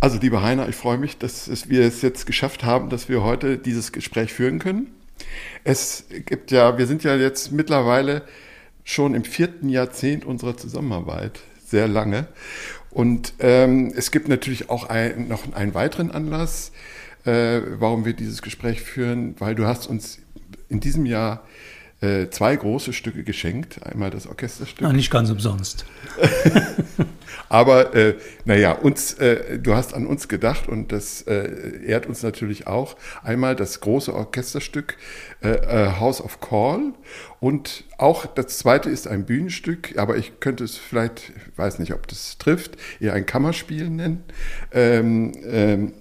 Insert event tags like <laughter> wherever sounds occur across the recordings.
Also, lieber Heiner, ich freue mich, dass wir es jetzt geschafft haben, dass wir heute dieses Gespräch führen können. Es gibt ja, wir sind ja jetzt mittlerweile schon im vierten Jahrzehnt unserer Zusammenarbeit, sehr lange. Und ähm, es gibt natürlich auch ein, noch einen weiteren Anlass, äh, warum wir dieses Gespräch führen, weil du hast uns in diesem Jahr äh, zwei große Stücke geschenkt. Einmal das Orchesterstück. Na, nicht ganz umsonst. <laughs> Aber äh, naja, uns, äh, du hast an uns gedacht und das äh, ehrt uns natürlich auch. Einmal das große Orchesterstück äh, äh, House of Call und auch das zweite ist ein Bühnenstück, aber ich könnte es vielleicht, weiß nicht, ob das trifft, eher ein Kammerspiel nennen. Ähm, ähm,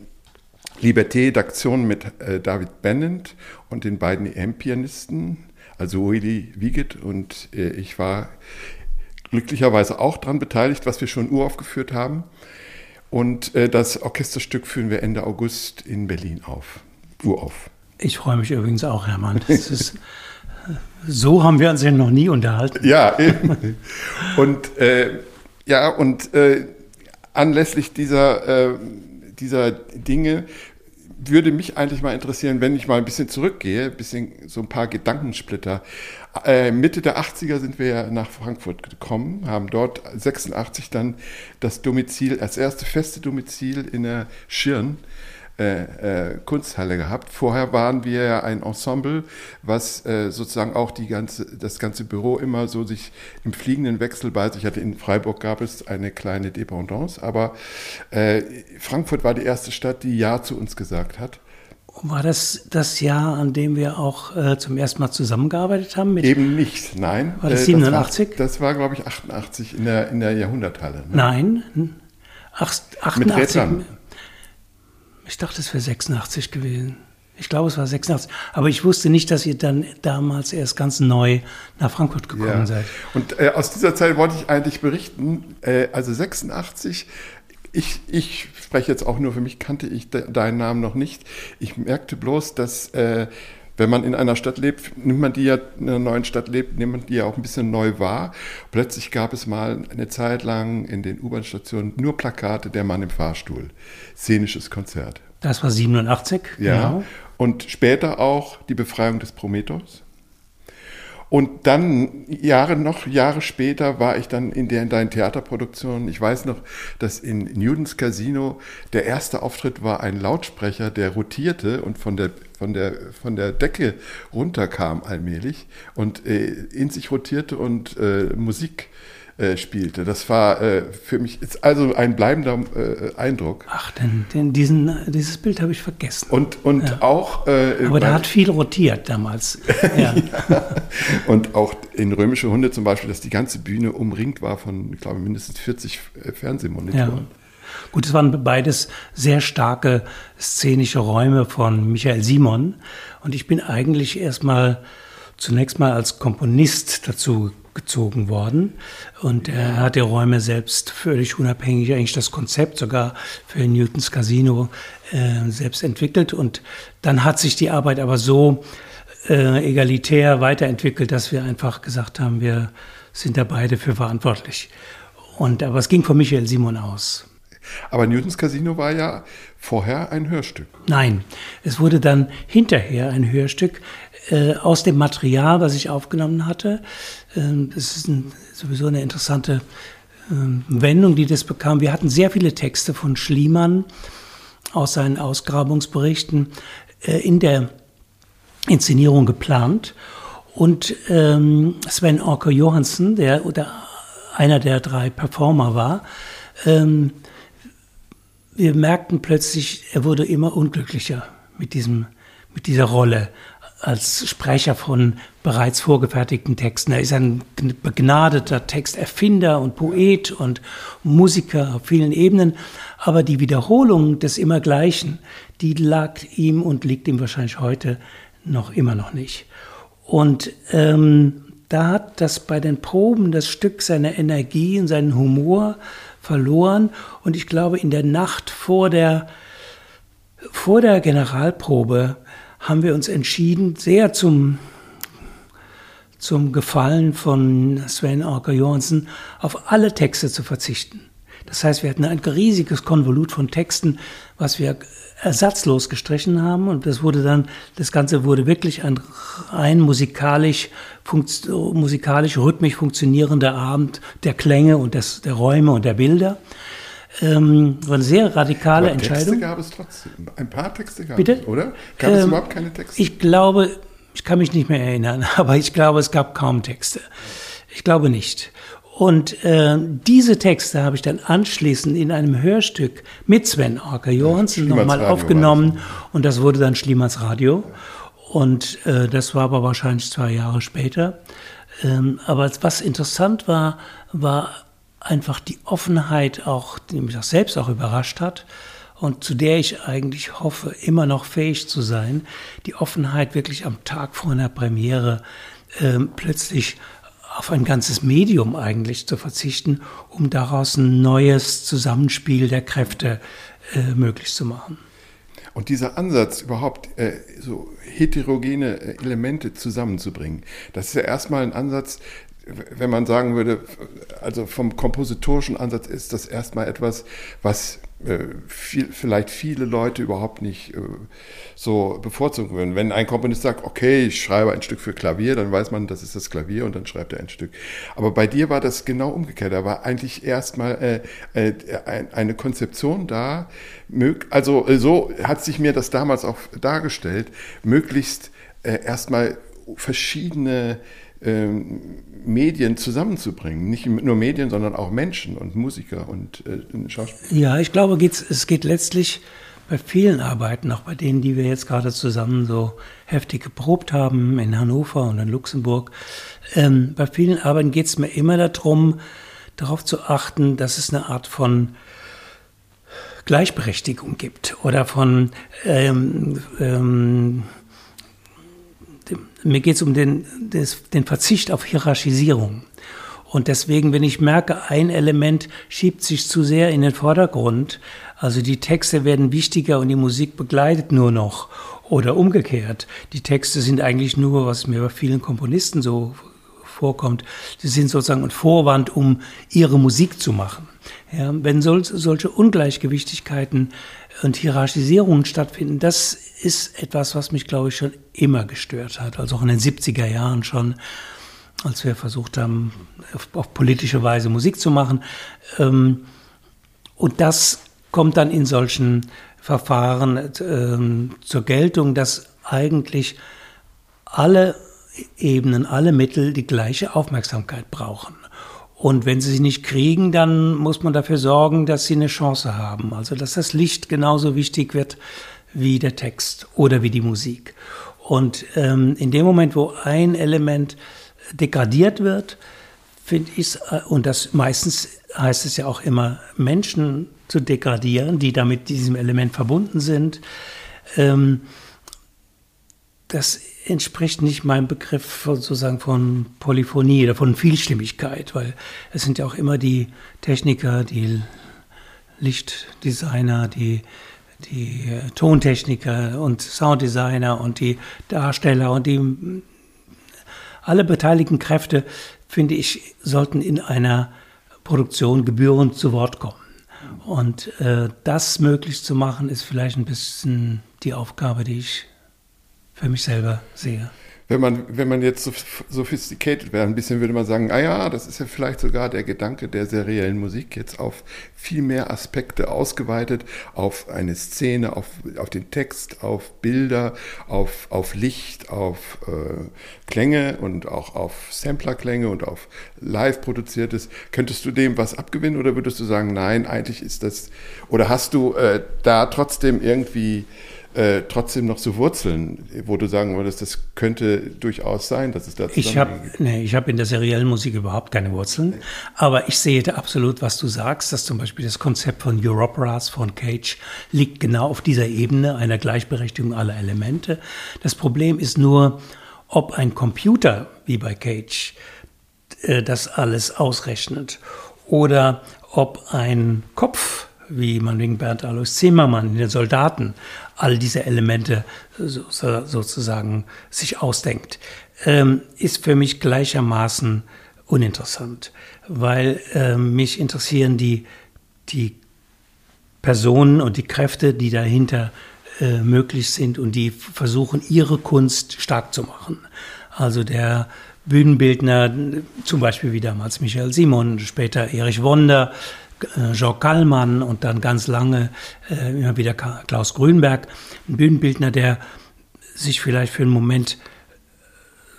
Liberté d'Action mit David Bennett und den beiden EM-Pianisten also Willy Wiegit und äh, ich war glücklicherweise auch daran beteiligt, was wir schon uraufgeführt haben. Und äh, das Orchesterstück führen wir Ende August in Berlin auf. Urauf. Ich freue mich übrigens auch, Hermann. Ist, so haben wir uns ja noch nie unterhalten. Ja, eben. Und äh, ja, und äh, anlässlich dieser, äh, dieser Dinge würde mich eigentlich mal interessieren, wenn ich mal ein bisschen zurückgehe, ein bisschen so ein paar Gedankensplitter. Äh, Mitte der 80er sind wir nach Frankfurt gekommen, haben dort 86 dann das Domizil, das erste feste Domizil in der Schirn äh, äh, Kunsthalle gehabt. Vorher waren wir ja ein Ensemble, was äh, sozusagen auch die ganze, das ganze Büro immer so sich im fliegenden Wechsel bei sich hatte. In Freiburg gab es eine kleine Dependance, aber äh, Frankfurt war die erste Stadt, die Ja zu uns gesagt hat. War das das Jahr, an dem wir auch äh, zum ersten Mal zusammengearbeitet haben? Eben nicht, nein. War das 87? Äh, das war, das war glaube ich, 88 in der, in der Jahrhunderthalle. Ne? Nein, 88. Mit Rätseln. Ich dachte, es wäre 86 gewesen. Ich glaube, es war 86. Aber ich wusste nicht, dass ihr dann damals erst ganz neu nach Frankfurt gekommen ja. seid. Und äh, aus dieser Zeit wollte ich eigentlich berichten. Äh, also 86, ich, ich spreche jetzt auch nur für mich, kannte ich de deinen Namen noch nicht. Ich merkte bloß, dass äh, wenn man in einer Stadt lebt, nimmt man die ja in einer neuen Stadt lebt, nimmt man die ja auch ein bisschen neu wahr. Plötzlich gab es mal eine Zeit lang in den U-Bahn-Stationen nur Plakate, der Mann im Fahrstuhl. Szenisches Konzert. Das war 87. Ja. Genau. Und später auch die Befreiung des Prometheus. Und dann Jahre noch Jahre später war ich dann in, der, in deinen Theaterproduktionen. Ich weiß noch, dass in Newtons Casino der erste Auftritt war ein Lautsprecher, der rotierte und von der von der von der Decke runterkam allmählich und äh, in sich rotierte und äh, Musik äh, spielte. Das war äh, für mich also ein bleibender äh, Eindruck. Ach, denn, denn diesen, dieses Bild habe ich vergessen. Und, und ja. auch. Äh, Aber da hat viel rotiert damals. <laughs> ja. ja. Und auch in Römische Hunde zum Beispiel, dass die ganze Bühne umringt war von, ich glaube, mindestens 40 äh, Fernsehmonitoren. Ja. Gut, es waren beides sehr starke szenische Räume von Michael Simon. Und ich bin eigentlich erstmal zunächst mal als Komponist dazu gezogen worden. Und er hat die Räume selbst völlig unabhängig, eigentlich das Konzept sogar für Newtons Casino äh, selbst entwickelt. Und dann hat sich die Arbeit aber so äh, egalitär weiterentwickelt, dass wir einfach gesagt haben, wir sind da beide für verantwortlich. Und aber es ging von Michael Simon aus. Aber Newtons Casino war ja vorher ein Hörstück. Nein, es wurde dann hinterher ein Hörstück äh, aus dem Material, was ich aufgenommen hatte. Ähm, das ist ein, sowieso eine interessante ähm, Wendung, die das bekam. Wir hatten sehr viele Texte von Schliemann aus seinen Ausgrabungsberichten äh, in der Inszenierung geplant. Und ähm, Sven Orker Johansen, der oder einer der drei Performer war, ähm, wir merkten plötzlich, er wurde immer unglücklicher mit, diesem, mit dieser Rolle als Sprecher von bereits vorgefertigten Texten. Er ist ein begnadeter Texterfinder und Poet und Musiker auf vielen Ebenen. Aber die Wiederholung des Immergleichen, die lag ihm und liegt ihm wahrscheinlich heute noch immer noch nicht. Und ähm, da hat das bei den Proben das Stück seine Energie und seinen Humor verloren. Und ich glaube, in der Nacht vor der, vor der Generalprobe haben wir uns entschieden, sehr zum, zum Gefallen von Sven Orker Johansen, auf alle Texte zu verzichten. Das heißt, wir hatten ein riesiges Konvolut von Texten, was wir ersatzlos gestrichen haben und das wurde dann, das Ganze wurde wirklich ein rein musikalisch, musikalisch rhythmisch funktionierender Abend der Klänge und des, der Räume und der Bilder. Ähm, war eine sehr radikale Aber Entscheidung. Texte gab es trotzdem. Ein paar Texte gab Bitte? es, oder? Gab es Ähm, überhaupt keine Texte? Ich glaube, ich kann mich nicht mehr erinnern, <laughs> aber ich glaube, es gab kaum Texte. Ich glaube nicht. Und äh, diese Texte habe ich dann anschließend in einem Hörstück mit Sven Orker Johansen Schliemans nochmal aufgenommen und das wurde dann Schliemans Radio. Und äh, das war aber wahrscheinlich zwei Jahre später. Ähm, aber was interessant war, war einfach die Offenheit auch, die mich auch selbst auch überrascht hat und zu der ich eigentlich hoffe, immer noch fähig zu sein, die Offenheit wirklich am Tag vor einer Premiere ähm, plötzlich auf ein ganzes Medium eigentlich zu verzichten, um daraus ein neues Zusammenspiel der Kräfte äh, möglich zu machen. Und dieser Ansatz, überhaupt äh, so heterogene äh, Elemente zusammenzubringen, das ist ja erstmal ein Ansatz, wenn man sagen würde, also vom kompositorischen Ansatz ist das erstmal etwas, was viel, vielleicht viele Leute überhaupt nicht äh, so bevorzugen würden. Wenn ein Komponist sagt, okay, ich schreibe ein Stück für Klavier, dann weiß man, das ist das Klavier und dann schreibt er ein Stück. Aber bei dir war das genau umgekehrt. Da war eigentlich erstmal äh, äh, ein, eine Konzeption da, also äh, so hat sich mir das damals auch dargestellt, möglichst äh, erstmal verschiedene ähm, Medien zusammenzubringen. Nicht nur Medien, sondern auch Menschen und Musiker und äh, Schauspieler. Ja, ich glaube, es geht letztlich bei vielen Arbeiten, auch bei denen, die wir jetzt gerade zusammen so heftig geprobt haben, in Hannover und in Luxemburg, ähm, bei vielen Arbeiten geht es mir immer darum, darauf zu achten, dass es eine Art von Gleichberechtigung gibt oder von ähm, ähm, mir geht es um den, des, den Verzicht auf Hierarchisierung. Und deswegen, wenn ich merke, ein Element schiebt sich zu sehr in den Vordergrund, also die Texte werden wichtiger und die Musik begleitet nur noch oder umgekehrt. Die Texte sind eigentlich nur, was mir bei vielen Komponisten so vorkommt, sie sind sozusagen ein Vorwand, um ihre Musik zu machen. Ja, wenn sol solche Ungleichgewichtigkeiten und Hierarchisierungen stattfinden, das ist etwas, was mich, glaube ich, schon immer gestört hat. Also auch in den 70er Jahren schon, als wir versucht haben, auf, auf politische Weise Musik zu machen. Ähm, und das kommt dann in solchen Verfahren ähm, zur Geltung, dass eigentlich alle Ebenen, alle Mittel die gleiche Aufmerksamkeit brauchen. Und wenn sie sie nicht kriegen, dann muss man dafür sorgen, dass sie eine Chance haben. Also dass das Licht genauso wichtig wird wie der Text oder wie die Musik. Und ähm, in dem Moment, wo ein Element degradiert wird, finde ich es, und das meistens heißt es ja auch immer, Menschen zu degradieren, die damit diesem Element verbunden sind, ähm, das entspricht nicht meinem Begriff von, sozusagen von Polyphonie oder von Vielstimmigkeit, weil es sind ja auch immer die Techniker, die Lichtdesigner, die, die Tontechniker und Sounddesigner und die Darsteller und die alle beteiligten Kräfte, finde ich, sollten in einer Produktion gebührend zu Wort kommen. Und äh, das möglich zu machen, ist vielleicht ein bisschen die Aufgabe, die ich für mich selber sehe. Wenn man, wenn man jetzt so sophisticated wäre, ein bisschen würde man sagen, ah ja, das ist ja vielleicht sogar der Gedanke der seriellen Musik jetzt auf viel mehr Aspekte ausgeweitet, auf eine Szene, auf, auf den Text, auf Bilder, auf, auf Licht, auf äh, Klänge und auch auf Samplerklänge und auf live produziertes. Könntest du dem was abgewinnen oder würdest du sagen, nein, eigentlich ist das, oder hast du äh, da trotzdem irgendwie äh, trotzdem noch so Wurzeln, wo du sagen würdest, das könnte durchaus sein, dass es da Ich habe nee, ich hab in der seriellen Musik überhaupt keine Wurzeln, aber ich sehe da absolut, was du sagst, dass zum Beispiel das Konzept von Europeras von Cage liegt genau auf dieser Ebene einer Gleichberechtigung aller Elemente. Das Problem ist nur, ob ein Computer wie bei Cage äh, das alles ausrechnet oder ob ein Kopf wie man wegen Bernd Alois Zimmermann in den Soldaten all diese Elemente so, sozusagen sich ausdenkt, ähm, ist für mich gleichermaßen uninteressant, weil äh, mich interessieren die, die Personen und die Kräfte, die dahinter äh, möglich sind und die versuchen, ihre Kunst stark zu machen. Also der Bühnenbildner, zum Beispiel wie damals Michael Simon, später Erich Wonder, äh, Jean Kallmann und dann ganz lange äh, immer wieder Klaus Grünberg, ein Bühnenbildner, der sich vielleicht für einen Moment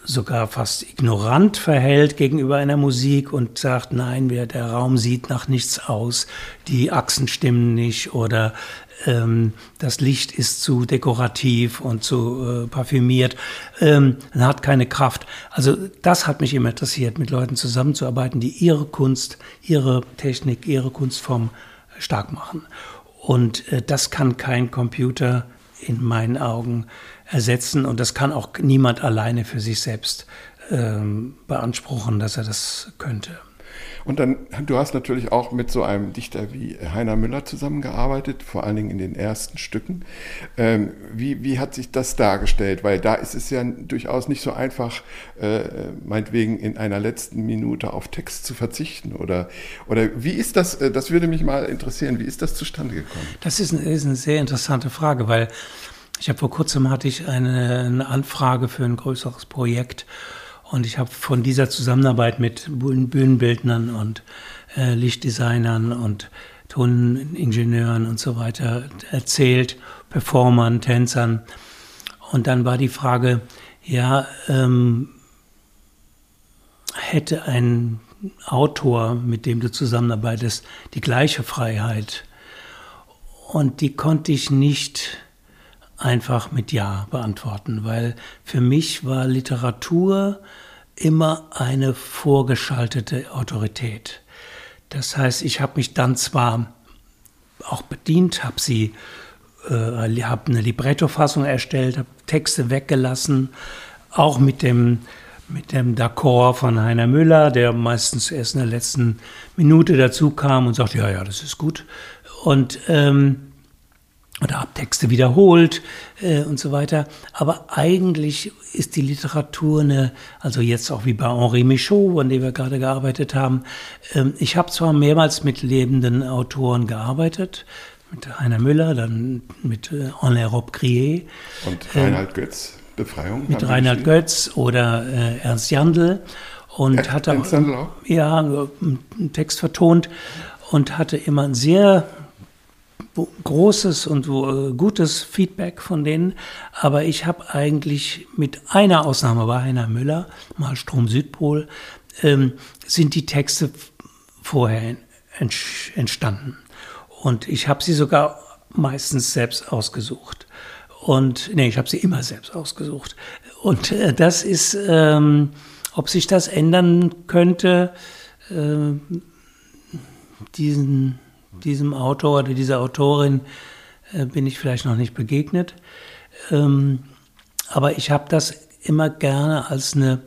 sogar fast ignorant verhält gegenüber einer Musik und sagt, nein, der Raum sieht nach nichts aus, die Achsen stimmen nicht oder ähm, das Licht ist zu dekorativ und zu äh, parfümiert, ähm, hat keine Kraft. Also das hat mich immer interessiert, mit Leuten zusammenzuarbeiten, die ihre Kunst, ihre Technik, ihre Kunstform stark machen. Und äh, das kann kein Computer in meinen Augen ersetzen und das kann auch niemand alleine für sich selbst ähm, beanspruchen, dass er das könnte. Und dann, du hast natürlich auch mit so einem Dichter wie Heiner Müller zusammengearbeitet, vor allen Dingen in den ersten Stücken. Ähm, wie, wie hat sich das dargestellt? Weil da ist es ja durchaus nicht so einfach, äh, meinetwegen in einer letzten Minute auf Text zu verzichten. Oder, oder wie ist das, äh, das würde mich mal interessieren, wie ist das zustande gekommen? Das ist, ein, ist eine sehr interessante Frage, weil ich habe vor kurzem hatte ich eine, eine Anfrage für ein größeres Projekt und ich habe von dieser Zusammenarbeit mit Bühnenbildnern und äh, Lichtdesignern und Toningenieuren und so weiter erzählt, Performern, Tänzern. Und dann war die Frage, ja, ähm, hätte ein Autor, mit dem du zusammenarbeitest, die gleiche Freiheit? Und die konnte ich nicht einfach mit Ja beantworten, weil für mich war Literatur immer eine vorgeschaltete Autorität. Das heißt, ich habe mich dann zwar auch bedient, habe sie, äh, habe eine Libretto-Fassung erstellt, habe Texte weggelassen, auch mit dem mit dem D'accord von Heiner Müller, der meistens erst in der letzten Minute dazu kam und sagt, ja, ja, das ist gut. Und ähm, oder Abtexte wiederholt äh, und so weiter. Aber eigentlich ist die Literatur eine, also jetzt auch wie bei Henri Michaud, an dem wir gerade gearbeitet haben. Ähm, ich habe zwar mehrmals mit lebenden Autoren gearbeitet, mit Heiner Müller, dann mit äh, Henri Rob Grier. Und Reinhard ähm, Götz, Befreiung. Mit Reinhard Götz oder äh, Ernst Jandl. Und er, hatte Ernst Jandl auch? Ja, einen Text vertont und hatte immer ein sehr großes und äh, gutes Feedback von denen, aber ich habe eigentlich mit einer Ausnahme bei Heiner Müller, mal Strom Südpol, ähm, sind die Texte vorher entstanden. Und ich habe sie sogar meistens selbst ausgesucht. Und nee, ich habe sie immer selbst ausgesucht. Und äh, das ist, ähm, ob sich das ändern könnte, äh, diesen diesem Autor oder dieser Autorin äh, bin ich vielleicht noch nicht begegnet. Ähm, aber ich habe das immer gerne als eine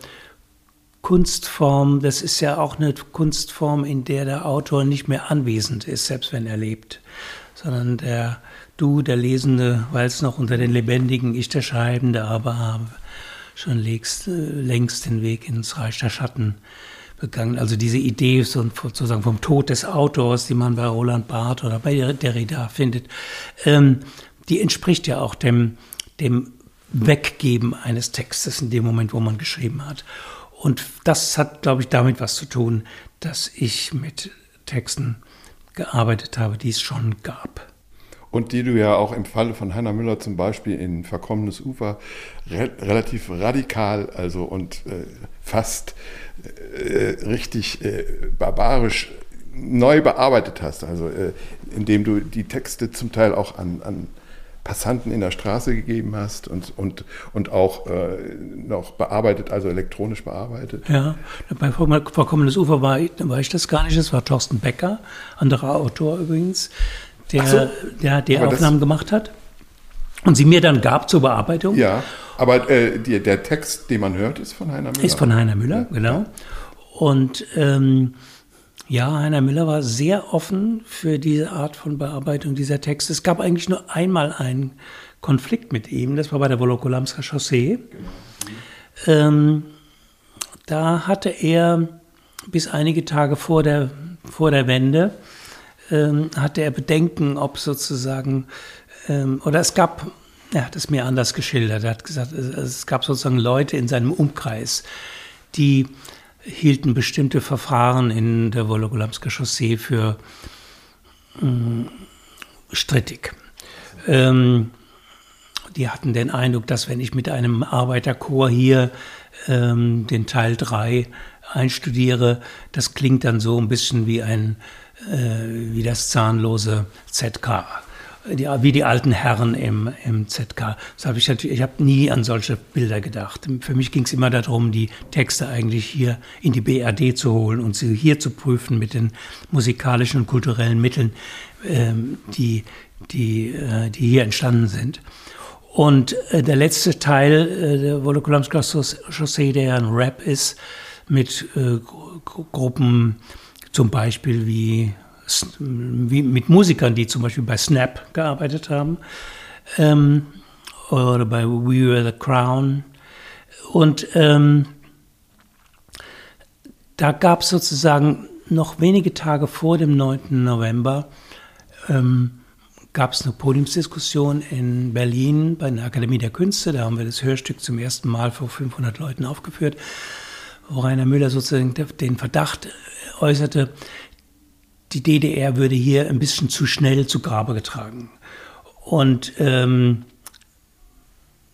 Kunstform, das ist ja auch eine Kunstform, in der der Autor nicht mehr anwesend ist, selbst wenn er lebt, sondern der du, der Lesende, weil es noch unter den Lebendigen, ich der Schreibende, aber schon längst, äh, längst den Weg ins Reich der Schatten begangen. Also diese Idee sozusagen vom Tod des Autors, die man bei Roland Barth oder bei Derrida findet, ähm, die entspricht ja auch dem, dem Weggeben eines Textes in dem Moment, wo man geschrieben hat. Und das hat, glaube ich, damit was zu tun, dass ich mit Texten gearbeitet habe, die es schon gab. Und die du ja auch im Falle von Hannah Müller zum Beispiel in Verkommenes Ufer re relativ radikal, also und äh, fast äh, richtig äh, barbarisch neu bearbeitet hast, also äh, indem du die Texte zum Teil auch an, an Passanten in der Straße gegeben hast und, und, und auch äh, noch bearbeitet, also elektronisch bearbeitet. Ja, bei Vorkommendes Ufer war, war ich das gar nicht, das war Thorsten Becker, anderer Autor übrigens, der, so. der die Aufnahmen gemacht hat und sie mir dann gab zur Bearbeitung. Ja, aber äh, die, der Text, den man hört, ist von Heiner Müller. Ist von Heiner Müller, ja. genau. Und ähm, ja, Heiner Müller war sehr offen für diese Art von Bearbeitung dieser Texte. Es gab eigentlich nur einmal einen Konflikt mit ihm, das war bei der Wolokolamska Chaussee. Genau. Ähm, da hatte er bis einige Tage vor der, vor der Wende, ähm, hatte er Bedenken, ob sozusagen ähm, oder es gab, er hat es mir anders geschildert, er hat gesagt, es gab sozusagen Leute in seinem Umkreis, die hielten bestimmte Verfahren in der Wologolamska Chaussee für strittig. Ähm, die hatten den Eindruck, dass wenn ich mit einem Arbeiterchor hier ähm, den Teil 3 einstudiere, das klingt dann so ein bisschen wie ein wie das zahnlose ZK die, wie die alten Herren im, im ZK. Das habe ich ich habe nie an solche Bilder gedacht. Für mich ging es immer darum, die Texte eigentlich hier in die BRD zu holen und sie hier zu prüfen mit den musikalischen und kulturellen Mitteln, ähm, die, die, äh, die hier entstanden sind. Und äh, der letzte Teil äh, der Wolokolamska Chaussee, der ja ein Rap ist, mit äh, Gruppen zum Beispiel wie wie mit Musikern, die zum Beispiel bei Snap gearbeitet haben ähm, oder bei We Were the Crown. Und ähm, da gab es sozusagen noch wenige Tage vor dem 9. November ähm, gab es eine Podiumsdiskussion in Berlin bei der Akademie der Künste. Da haben wir das Hörstück zum ersten Mal vor 500 Leuten aufgeführt, wo Rainer Müller sozusagen den Verdacht äußerte, die DDR würde hier ein bisschen zu schnell zu Grabe getragen. Und ähm,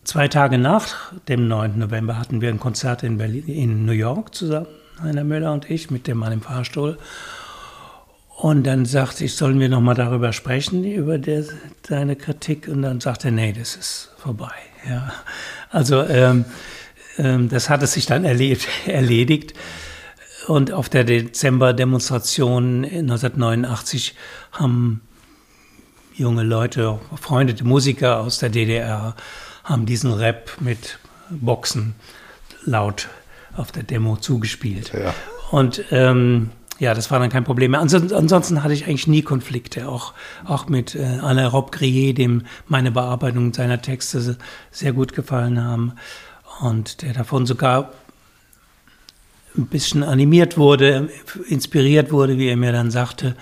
zwei Tage nach dem 9. November hatten wir ein Konzert in, Berlin, in New York zusammen, Heiner Müller und ich, mit dem Mann im Fahrstuhl. Und dann sagte ich, sollen wir nochmal darüber sprechen, über der, deine Kritik? Und dann sagte er, nee, das ist vorbei. Ja. Also ähm, ähm, das hat es sich dann erlebt, <laughs> erledigt. Und auf der Dezember-Demonstration 1989 haben junge Leute, befreundete Musiker aus der DDR, haben diesen Rap mit Boxen laut auf der Demo zugespielt. Ja. Und ähm, ja, das war dann kein Problem mehr. Ansonsten, ansonsten hatte ich eigentlich nie Konflikte, auch, auch mit äh, Alain Robbe-Grier, dem meine Bearbeitung seiner Texte sehr gut gefallen haben und der davon sogar ein bisschen animiert wurde, inspiriert wurde, wie er mir dann sagte,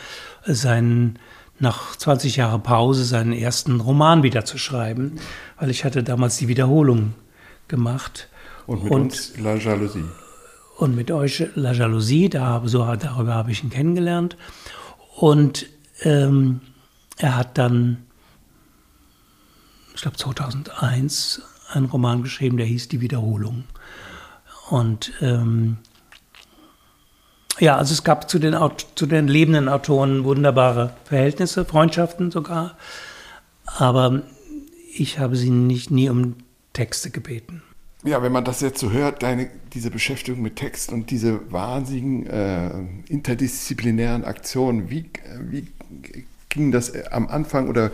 seinen nach 20 Jahren Pause seinen ersten Roman wieder zu schreiben, weil ich hatte damals die Wiederholung gemacht. Und mit und, uns La Jalousie. Und mit euch La Jalousie, da, so, darüber habe ich ihn kennengelernt. Und ähm, er hat dann, ich glaube 2001, einen Roman geschrieben, der hieß Die Wiederholung. Und ähm, ja, also es gab zu den, zu den lebenden Autoren wunderbare Verhältnisse, Freundschaften sogar. Aber ich habe sie nicht nie um Texte gebeten. Ja, wenn man das jetzt so hört, deine, diese Beschäftigung mit Text und diese wahnsinnigen äh, interdisziplinären Aktionen, wie, wie ging das am Anfang oder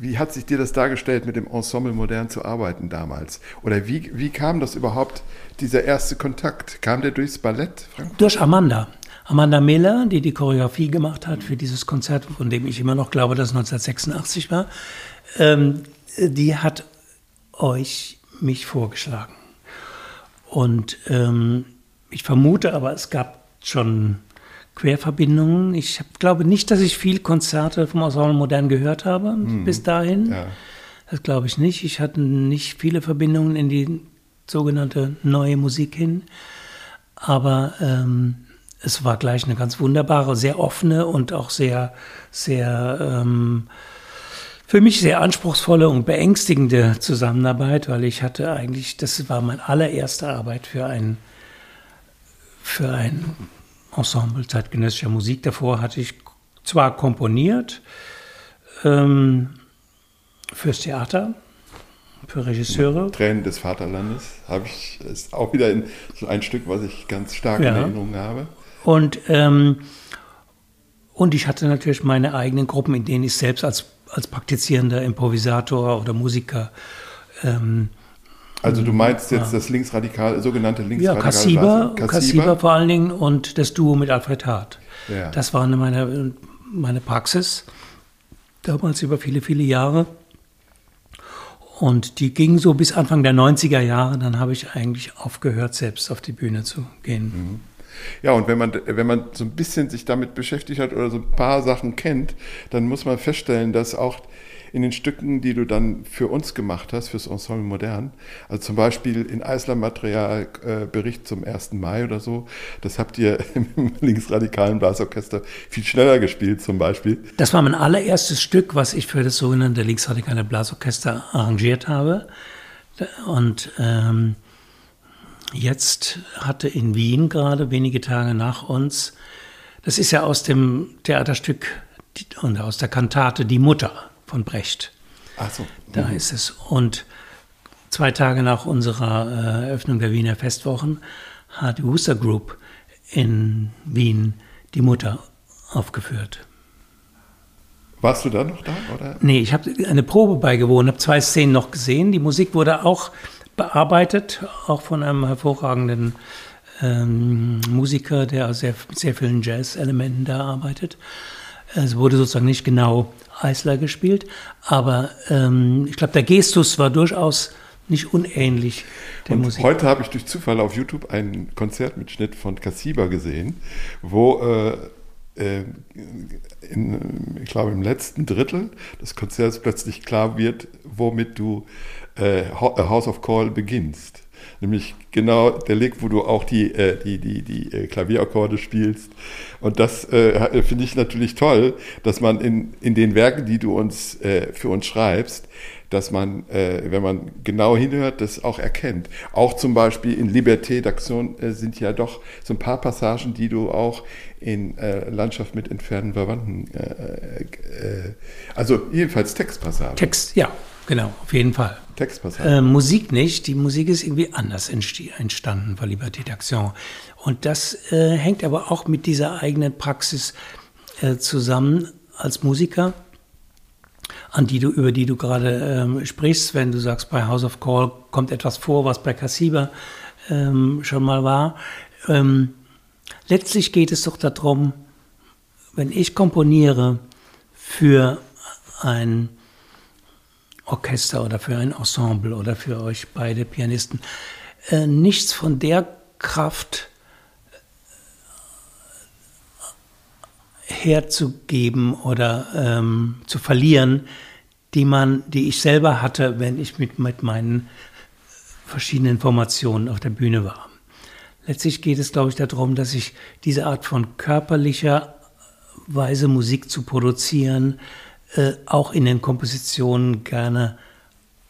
wie hat sich dir das dargestellt, mit dem Ensemble modern zu arbeiten damals? Oder wie, wie kam das überhaupt, dieser erste Kontakt? Kam der durchs Ballett, Frank? Durch Amanda. Amanda Miller, die die Choreografie gemacht hat für dieses Konzert, von dem ich immer noch glaube, dass es 1986 war, ähm, die hat euch mich vorgeschlagen. Und ähm, ich vermute aber, es gab schon Querverbindungen. Ich hab, glaube nicht, dass ich viel Konzerte vom Ensemble Modern gehört habe mhm. bis dahin. Ja. Das glaube ich nicht. Ich hatte nicht viele Verbindungen in die sogenannte neue Musik hin. Aber ähm, es war gleich eine ganz wunderbare, sehr offene und auch sehr, sehr ähm, für mich sehr anspruchsvolle und beängstigende Zusammenarbeit, weil ich hatte eigentlich, das war meine allererste Arbeit für ein, für ein Ensemble zeitgenössischer Musik. Davor hatte ich zwar komponiert, ähm, Fürs Theater, für Regisseure. Tränen des Vaterlandes habe ich, ist auch wieder in, so ein Stück, was ich ganz stark ja. in Erinnerung habe. Und, ähm, und ich hatte natürlich meine eigenen Gruppen, in denen ich selbst als, als praktizierender Improvisator oder Musiker ähm, also du meinst jetzt ja. das linksradikal, sogenannte linksradikale Ja, Kassiba, Kassiba vor allen Dingen und das Duo mit Alfred Hart. Ja. Das war meine, meine Praxis, damals über viele, viele Jahre. Und die ging so bis Anfang der 90er Jahre. Dann habe ich eigentlich aufgehört, selbst auf die Bühne zu gehen. Mhm. Ja, und wenn man, wenn man so ein bisschen sich damit beschäftigt hat oder so ein paar Sachen kennt, dann muss man feststellen, dass auch in den Stücken, die du dann für uns gemacht hast, fürs Ensemble Modern. Also zum Beispiel in Eisler-Material äh, Bericht zum 1. Mai oder so. Das habt ihr <laughs> im linksradikalen Blasorchester viel schneller gespielt zum Beispiel. Das war mein allererstes Stück, was ich für das sogenannte linksradikale Blasorchester arrangiert habe. Und ähm, jetzt hatte in Wien gerade wenige Tage nach uns, das ist ja aus dem Theaterstück und aus der Kantate Die Mutter von Brecht. Ach so. Da mhm. ist es. Und zwei Tage nach unserer äh, Eröffnung der Wiener Festwochen hat die Wooster Group in Wien die Mutter aufgeführt. Warst du da noch da? Oder? Nee, ich habe eine Probe beigewohnt, habe zwei Szenen noch gesehen. Die Musik wurde auch bearbeitet, auch von einem hervorragenden ähm, Musiker, der sehr, mit sehr vielen Jazz-Elementen da arbeitet. Es wurde sozusagen nicht genau Eisler gespielt, aber ähm, ich glaube, der Gestus war durchaus nicht unähnlich der und Musik. Heute habe ich durch Zufall auf YouTube einen Konzertmitschnitt von Kassiba gesehen, wo äh, in, ich glaube im letzten Drittel des Konzerts plötzlich klar wird, womit du äh, House of Call beginnst nämlich genau der Lick, wo du auch die, äh, die, die, die äh, Klavierakkorde spielst. Und das äh, finde ich natürlich toll, dass man in, in den Werken, die du uns äh, für uns schreibst, dass man, äh, wenn man genau hinhört, das auch erkennt. Auch zum Beispiel in Liberté d'Action äh, sind ja doch so ein paar Passagen, die du auch in äh, Landschaft mit entfernten Verwandten, äh, äh, also jedenfalls Textpassagen. Text, ja, genau, auf jeden Fall. Textpassagen. Äh, Musik nicht, die Musik ist irgendwie anders entstanden bei Liberté d'Action. Und das äh, hängt aber auch mit dieser eigenen Praxis zusammen als Musiker an die du, über die du gerade ähm, sprichst, wenn du sagst, bei House of Call kommt etwas vor, was bei Cassiba ähm, schon mal war. Ähm, letztlich geht es doch darum, wenn ich komponiere für ein Orchester oder für ein Ensemble oder für euch beide Pianisten, äh, nichts von der Kraft herzugeben oder ähm, zu verlieren, die man, die ich selber hatte, wenn ich mit, mit meinen verschiedenen Formationen auf der Bühne war. Letztlich geht es, glaube ich, darum, dass ich diese Art von körperlicher Weise Musik zu produzieren, äh, auch in den Kompositionen gerne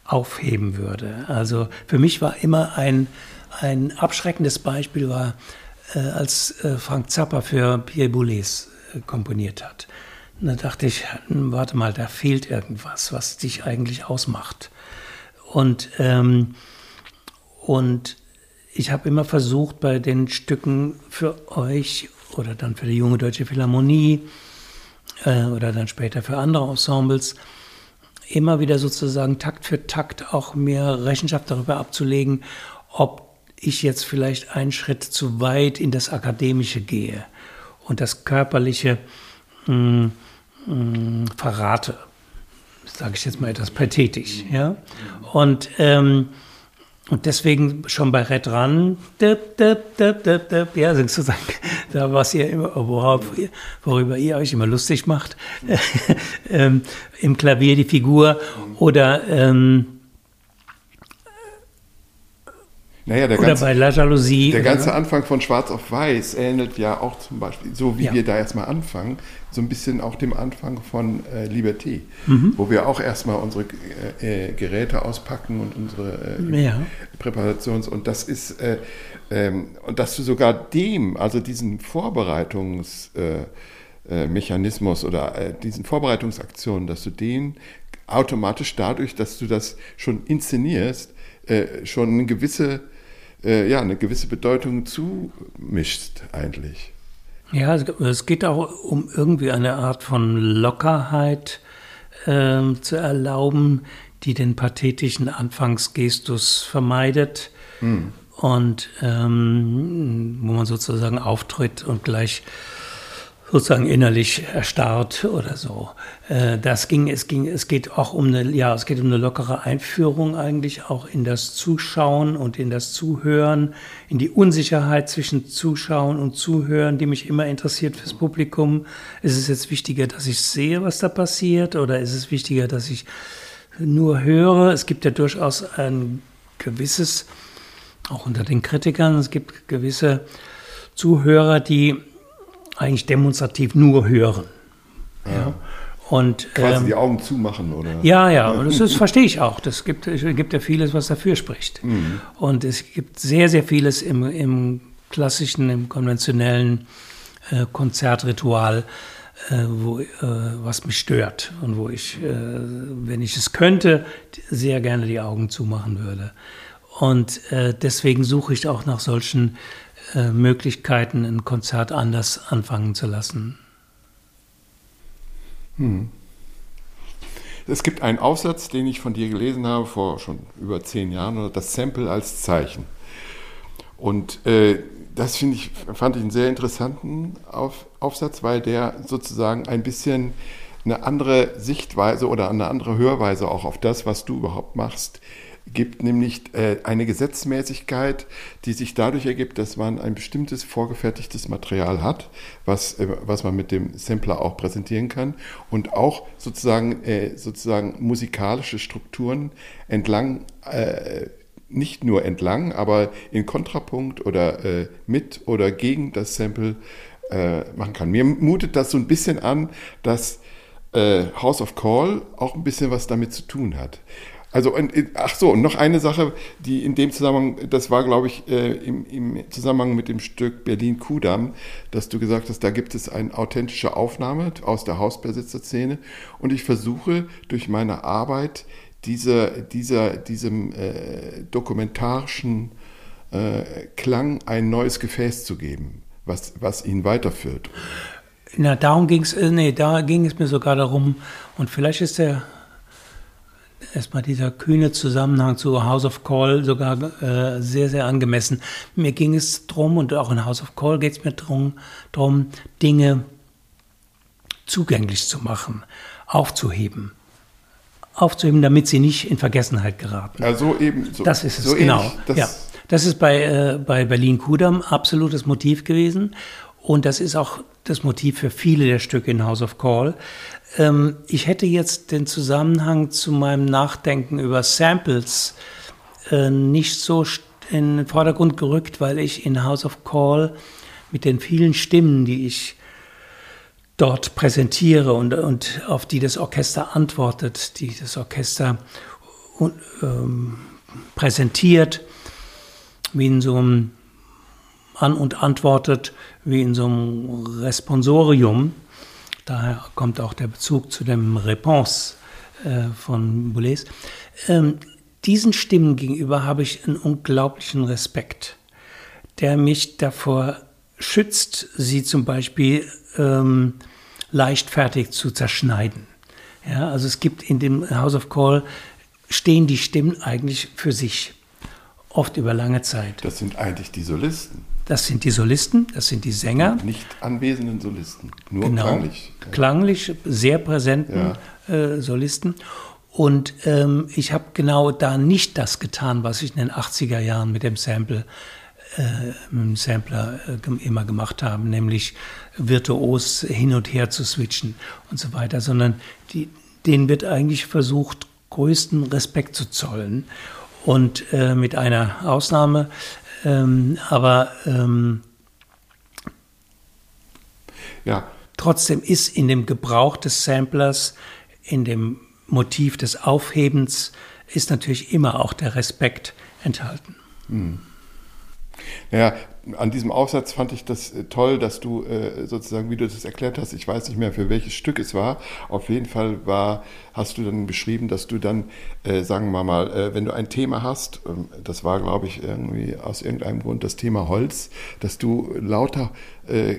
aufheben würde. Also für mich war immer ein, ein abschreckendes Beispiel war, äh, als äh, Frank Zappa für Pierre Boulez komponiert hat. Da dachte ich, hm, warte mal, da fehlt irgendwas, was dich eigentlich ausmacht. Und, ähm, und ich habe immer versucht, bei den Stücken für euch oder dann für die junge deutsche Philharmonie äh, oder dann später für andere Ensembles, immer wieder sozusagen Takt für Takt auch mehr Rechenschaft darüber abzulegen, ob ich jetzt vielleicht einen Schritt zu weit in das Akademische gehe und das Körperliche mh, mm, mh, mm, verrate. Sage ich jetzt mal etwas pathetisch. Ja? Und, ähm, und deswegen schon bei Red Run, dip, dip, dip, dip, dip, ja, sozusagen, da was ihr immer, worauf, worüber ihr euch immer lustig macht, <laughs> ähm, im Klavier die Figur oder ähm, naja, der oder ganze, bei La Jalousie. Der ganze Anfang von Schwarz auf Weiß ähnelt ja auch zum Beispiel, so wie ja. wir da erstmal anfangen, so ein bisschen auch dem Anfang von äh, Liberté, mhm. wo wir auch erstmal unsere äh, äh Geräte auspacken und unsere äh, ja. Präparations- und das ist, äh, ähm, und dass du sogar dem, also diesen Vorbereitungsmechanismus äh, oder diesen Vorbereitungsaktionen, dass du den automatisch dadurch, dass du das schon inszenierst, äh, schon eine gewisse, äh, ja, eine gewisse Bedeutung zumischst eigentlich. Ja, es geht auch um irgendwie eine Art von Lockerheit äh, zu erlauben, die den pathetischen Anfangsgestus vermeidet. Hm. Und ähm, wo man sozusagen auftritt und gleich sozusagen innerlich erstarrt oder so. Äh, das ging, es ging, es geht auch um eine, ja, es geht um eine lockere Einführung eigentlich auch in das Zuschauen und in das Zuhören, in die Unsicherheit zwischen Zuschauen und Zuhören, die mich immer interessiert fürs Publikum. Ist es jetzt wichtiger, dass ich sehe, was da passiert, oder ist es wichtiger, dass ich nur höre? Es gibt ja durchaus ein gewisses, auch unter den Kritikern, es gibt gewisse Zuhörer, die eigentlich demonstrativ nur hören. Ja. ja. Und, Quasi ähm, die Augen zumachen, oder? Ja, ja, und das, <laughs> das verstehe ich auch. Das gibt, es gibt ja vieles, was dafür spricht. Mhm. Und es gibt sehr, sehr vieles im, im klassischen, im konventionellen äh, Konzertritual, äh, wo, äh, was mich stört und wo ich, äh, wenn ich es könnte, sehr gerne die Augen zumachen würde. Und äh, deswegen suche ich auch nach solchen äh, Möglichkeiten, ein Konzert anders anfangen zu lassen. Hm. Es gibt einen Aufsatz, den ich von dir gelesen habe vor schon über zehn Jahren, das Sample als Zeichen. Und äh, das ich, fand ich einen sehr interessanten Auf, Aufsatz, weil der sozusagen ein bisschen eine andere Sichtweise oder eine andere Hörweise auch auf das, was du überhaupt machst, gibt nämlich äh, eine Gesetzmäßigkeit, die sich dadurch ergibt, dass man ein bestimmtes vorgefertigtes Material hat, was, äh, was man mit dem Sampler auch präsentieren kann und auch sozusagen, äh, sozusagen musikalische Strukturen entlang, nicht nur entlang, aber in Kontrapunkt oder mit oder gegen das Sample machen kann. Mir mutet das so ein bisschen an, dass House of Call auch ein bisschen was damit zu tun hat. Also, und, ach so, und noch eine Sache, die in dem Zusammenhang, das war, glaube ich, äh, im, im, Zusammenhang mit dem Stück Berlin-Kudamm, dass du gesagt hast, da gibt es eine authentische Aufnahme aus der Hausbesitzerszene. Und ich versuche durch meine Arbeit diese, dieser, diesem äh, dokumentarischen äh, Klang ein neues Gefäß zu geben, was, was ihn weiterführt. Na, darum ging es, äh, nee, da ging es mir sogar darum, und vielleicht ist der erstmal dieser kühne Zusammenhang zu House of Call sogar äh, sehr, sehr angemessen. Mir ging es darum, und auch in House of Call geht es mir darum, drum, Dinge zugänglich zu machen, aufzuheben. Aufzuheben, damit sie nicht in Vergessenheit geraten. Also eben. So, das ist es, so genau. Das ja. Das ist bei, äh, bei Berlin-Kudam absolutes Motiv gewesen. Und das ist auch das Motiv für viele der Stücke in House of Call. Ähm, ich hätte jetzt den Zusammenhang zu meinem Nachdenken über Samples äh, nicht so in den Vordergrund gerückt, weil ich in House of Call mit den vielen Stimmen, die ich dort präsentiere und, und auf die das Orchester antwortet, die das Orchester ähm, präsentiert, wie in so einem An- und antwortet, wie in so einem Responsorium, Daher kommt auch der Bezug zu dem Réponse äh, von Boulez. Ähm, diesen Stimmen gegenüber habe ich einen unglaublichen Respekt, der mich davor schützt, sie zum Beispiel ähm, leichtfertig zu zerschneiden. Ja, also es gibt in dem House of Call stehen die Stimmen eigentlich für sich, oft über lange Zeit. Das sind eigentlich die Solisten. Das sind die Solisten, das sind die Sänger. Nicht anwesenden Solisten, nur genau, klanglich. Klanglich, sehr präsenten ja. äh, Solisten. Und ähm, ich habe genau da nicht das getan, was ich in den 80er Jahren mit dem Sample, äh, mit Sampler äh, immer gemacht habe, nämlich virtuos hin und her zu switchen und so weiter, sondern die, denen wird eigentlich versucht, größten Respekt zu zollen. Und äh, mit einer Ausnahme, ähm, aber ähm, ja. trotzdem ist in dem Gebrauch des Samplers, in dem Motiv des Aufhebens, ist natürlich immer auch der Respekt enthalten. Hm. Ja, an diesem Aufsatz fand ich das äh, toll, dass du äh, sozusagen, wie du das erklärt hast, ich weiß nicht mehr, für welches Stück es war. Auf jeden Fall war, hast du dann beschrieben, dass du dann, äh, sagen wir mal, wenn du ein Thema hast, ähm, das war, glaube ich, irgendwie aus irgendeinem Grund das Thema Holz, dass du lauter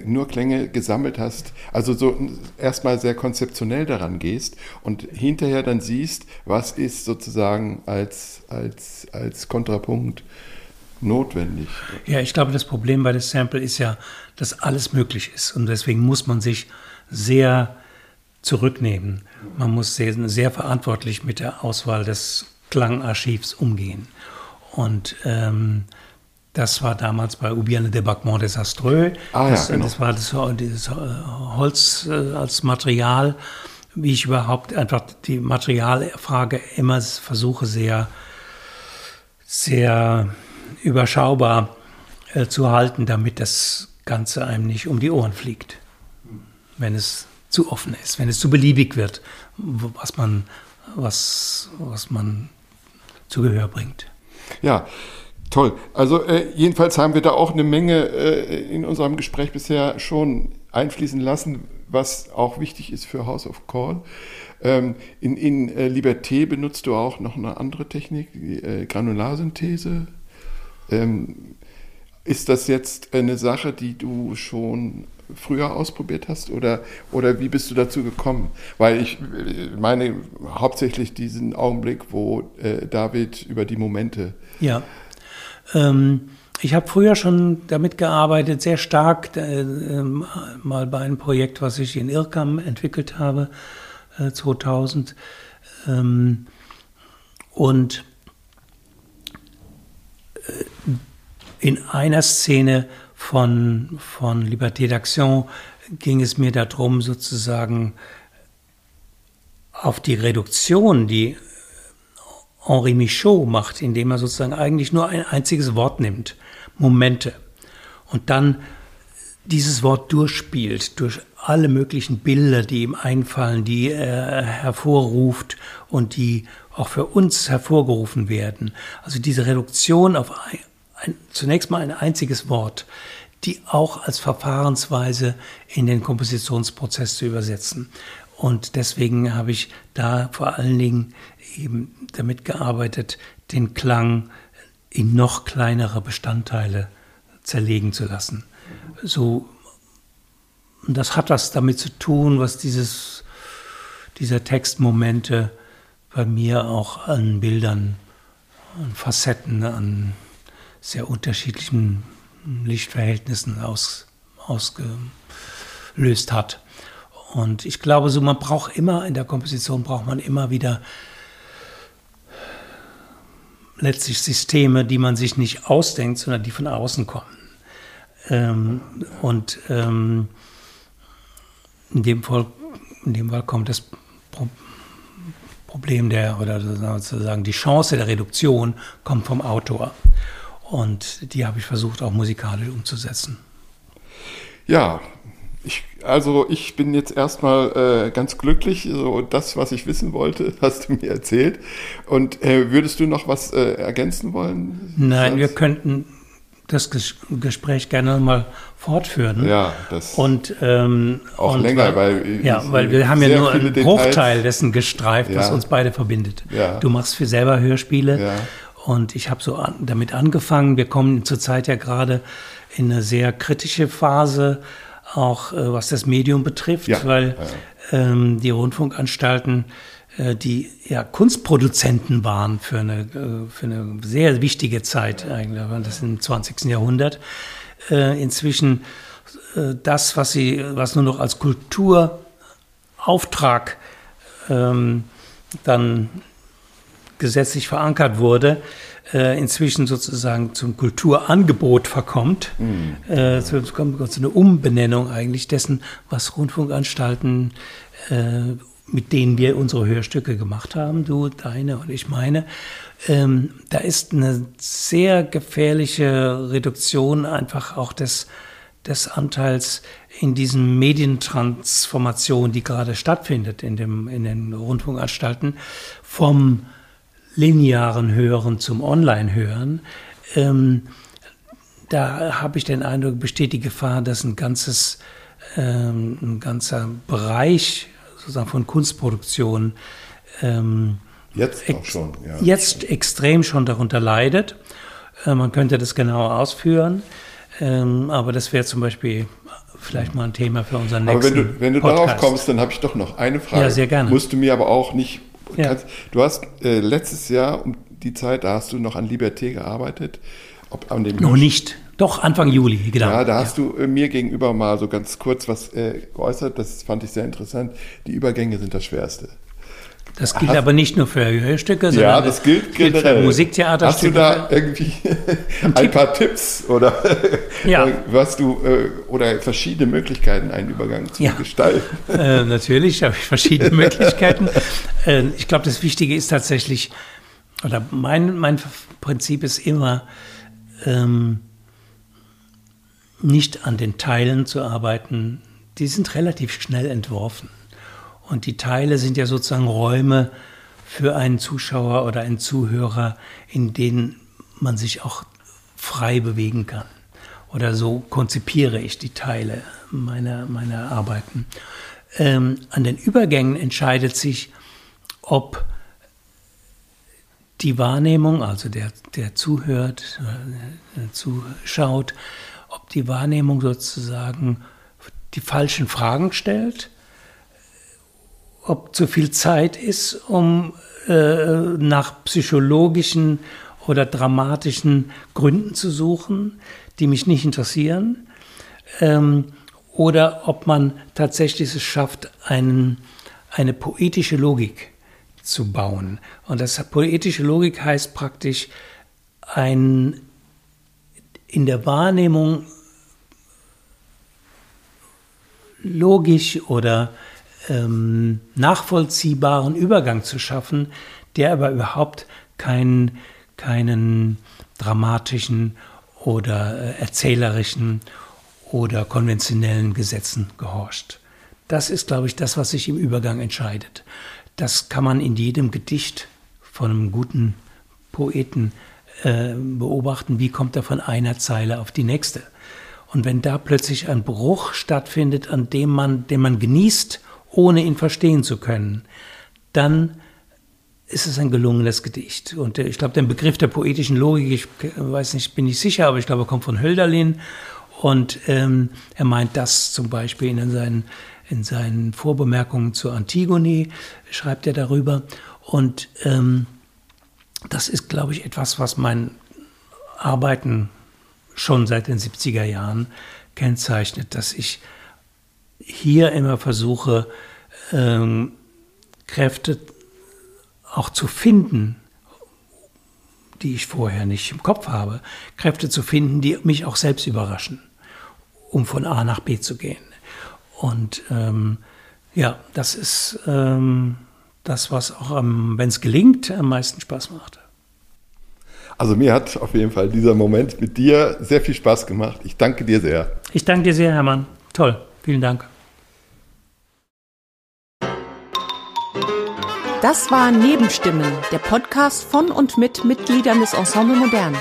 nur Klänge gesammelt hast, also so erstmal sehr konzeptionell daran gehst und hinterher dann siehst, was ist sozusagen als, als, als Kontrapunkt notwendig. Ja, ich glaube, das Problem bei dem Sample ist ja, dass alles möglich ist. Und deswegen muss man sich sehr zurücknehmen. Man muss sehr, sehr verantwortlich mit der Auswahl des Klangarchivs umgehen. Und ähm, das war damals bei Oubiane de Bacmont Desastreux. Ah, ja, das, genau. das war das, dieses äh, Holz äh, als Material, wie ich überhaupt einfach die Materialfrage immer versuche sehr, sehr überschaubar äh, zu halten, damit das Ganze einem nicht um die Ohren fliegt. Wenn es zu offen ist, wenn es zu beliebig wird, was man, was, was man zu Gehör bringt. Ja, toll. Also äh, jedenfalls haben wir da auch eine Menge äh, in unserem Gespräch bisher schon einfließen lassen, was auch wichtig ist für House of Call. Ähm, in in äh, Liberté benutzt du auch noch eine andere Technik, die äh, Granularsynthese. Ähm, ist das jetzt eine Sache, die du schon früher ausprobiert hast oder, oder wie bist du dazu gekommen? Weil ich äh, meine hauptsächlich diesen Augenblick, wo äh, David über die Momente. Ja. Ähm, ich habe früher schon damit gearbeitet, sehr stark, äh, äh, mal bei einem Projekt, was ich in Irkam entwickelt habe, 2000. Ähm, und in einer Szene von, von Liberté d'Action ging es mir darum, sozusagen auf die Reduktion, die Henri Michaud macht, indem er sozusagen eigentlich nur ein einziges Wort nimmt, Momente, und dann dieses Wort durchspielt, durch alle möglichen Bilder, die ihm einfallen, die er hervorruft und die auch für uns hervorgerufen werden. Also diese Reduktion auf ein, ein, zunächst mal ein einziges Wort, die auch als Verfahrensweise in den Kompositionsprozess zu übersetzen. Und deswegen habe ich da vor allen Dingen eben damit gearbeitet, den Klang in noch kleinere Bestandteile zerlegen zu lassen. So, und das hat was damit zu tun, was dieses, dieser Textmomente bei mir auch an Bildern, an Facetten, an sehr unterschiedlichen Lichtverhältnissen aus, ausgelöst hat. Und ich glaube, so man braucht immer in der Komposition braucht man immer wieder letztlich Systeme, die man sich nicht ausdenkt, sondern die von außen kommen. Ähm, und ähm, in, dem Fall, in dem Fall kommt das Problem der, oder sozusagen die Chance der Reduktion kommt vom Autor. Und die habe ich versucht auch musikalisch umzusetzen. Ja, ich, also ich bin jetzt erstmal äh, ganz glücklich. So das, was ich wissen wollte, <laughs> hast du mir erzählt. Und äh, würdest du noch was äh, ergänzen wollen? Nein, wir könnten das Gespräch gerne mal fortführen. Ja, das und ähm, auch und länger, weil, ja, weil wir haben ja nur einen Details. Bruchteil dessen gestreift, ja. was uns beide verbindet. Ja. Du machst für selber Hörspiele ja. und ich habe so an, damit angefangen. Wir kommen zurzeit ja gerade in eine sehr kritische Phase, auch äh, was das Medium betrifft, weil. Ähm, die Rundfunkanstalten äh, die ja Kunstproduzenten waren für eine, äh, für eine sehr wichtige Zeit, eigentlich, das im 20. Jahrhundert, äh, inzwischen äh, das, was sie, was nur noch als Kulturauftrag ähm, dann gesetzlich verankert wurde, äh, inzwischen sozusagen zum Kulturangebot verkommt, äh, zu, zu einer Umbenennung eigentlich dessen, was Rundfunkanstalten äh, mit denen wir unsere Hörstücke gemacht haben, du deine und ich meine, ähm, da ist eine sehr gefährliche Reduktion einfach auch des, des Anteils in diesen Medientransformationen, die gerade stattfindet in, dem, in den Rundfunkanstalten, vom linearen Hören zum Online-Hören. Ähm, da habe ich den Eindruck, besteht die Gefahr, dass ein ganzes, ähm, ein ganzer Bereich sozusagen von Kunstproduktion ähm, jetzt auch schon, ja. jetzt extrem schon darunter leidet. Äh, man könnte das genauer ausführen, ähm, aber das wäre zum Beispiel vielleicht mal ein Thema für unseren nächsten Aber wenn du, wenn du darauf kommst, dann habe ich doch noch eine Frage. Ja, sehr gerne. Musst du mir aber auch nicht. Ja. Kannst, du hast äh, letztes Jahr um die Zeit, da hast du noch an Liberté gearbeitet. Ob an dem noch nicht. Doch, Anfang Juli, genau. Ja, da hast ja. du äh, mir gegenüber mal so ganz kurz was äh, geäußert, das fand ich sehr interessant. Die Übergänge sind das Schwerste. Das gilt Hast, aber nicht nur für Hörstücke, sondern ja, das gilt, gilt für Musiktheaterstücke. Hast du da irgendwie ein, <laughs> ein paar Tipps oder <laughs> ja. was du äh, oder verschiedene Möglichkeiten, einen Übergang zu ja. gestalten? <laughs> Äh, natürlich habe ich verschiedene Möglichkeiten. Äh, ich glaube, das Wichtige ist tatsächlich, oder mein, mein Prinzip ist immer, ähm, nicht an den Teilen zu arbeiten. Die sind relativ schnell entworfen. Und die Teile sind ja sozusagen Räume für einen Zuschauer oder einen Zuhörer, in denen man sich auch frei bewegen kann. Oder so konzipiere ich die Teile meiner, meiner Arbeiten. Ähm, an den Übergängen entscheidet sich, ob die Wahrnehmung, also der, der zuhört, der zuschaut, ob die Wahrnehmung sozusagen die falschen Fragen stellt ob zu viel Zeit ist, um äh, nach psychologischen oder dramatischen Gründen zu suchen, die mich nicht interessieren, ähm, oder ob man tatsächlich es schafft, einen, eine poetische Logik zu bauen. Und das poetische Logik heißt praktisch ein in der Wahrnehmung logisch oder ähm, nachvollziehbaren Übergang zu schaffen, der aber überhaupt keinen, keinen dramatischen oder äh, erzählerischen oder konventionellen Gesetzen gehorcht. Das ist, glaube ich, das, was sich im Übergang entscheidet. Das kann man in jedem Gedicht von einem guten Poeten äh, beobachten, wie kommt er von einer Zeile auf die nächste. Und wenn da plötzlich ein Bruch stattfindet, an dem man, den man genießt ohne ihn verstehen zu können, dann ist es ein gelungenes Gedicht. Und ich glaube, den Begriff der poetischen Logik, ich weiß nicht, bin nicht sicher, aber ich glaube, er kommt von Hölderlin. Und ähm, er meint das zum Beispiel in seinen, in seinen Vorbemerkungen zur Antigone, schreibt er darüber. Und ähm, das ist, glaube ich, etwas, was mein Arbeiten schon seit den 70er Jahren kennzeichnet, dass ich hier immer versuche, ähm, Kräfte auch zu finden, die ich vorher nicht im Kopf habe, Kräfte zu finden, die mich auch selbst überraschen, um von A nach B zu gehen. Und ähm, ja, das ist ähm, das, was auch, wenn es gelingt, am meisten Spaß macht. Also mir hat auf jeden Fall dieser Moment mit dir sehr viel Spaß gemacht. Ich danke dir sehr. Ich danke dir sehr, Hermann. Toll. Vielen Dank. Das war Nebenstimmen, der Podcast von und mit Mitgliedern des Ensemble Modern.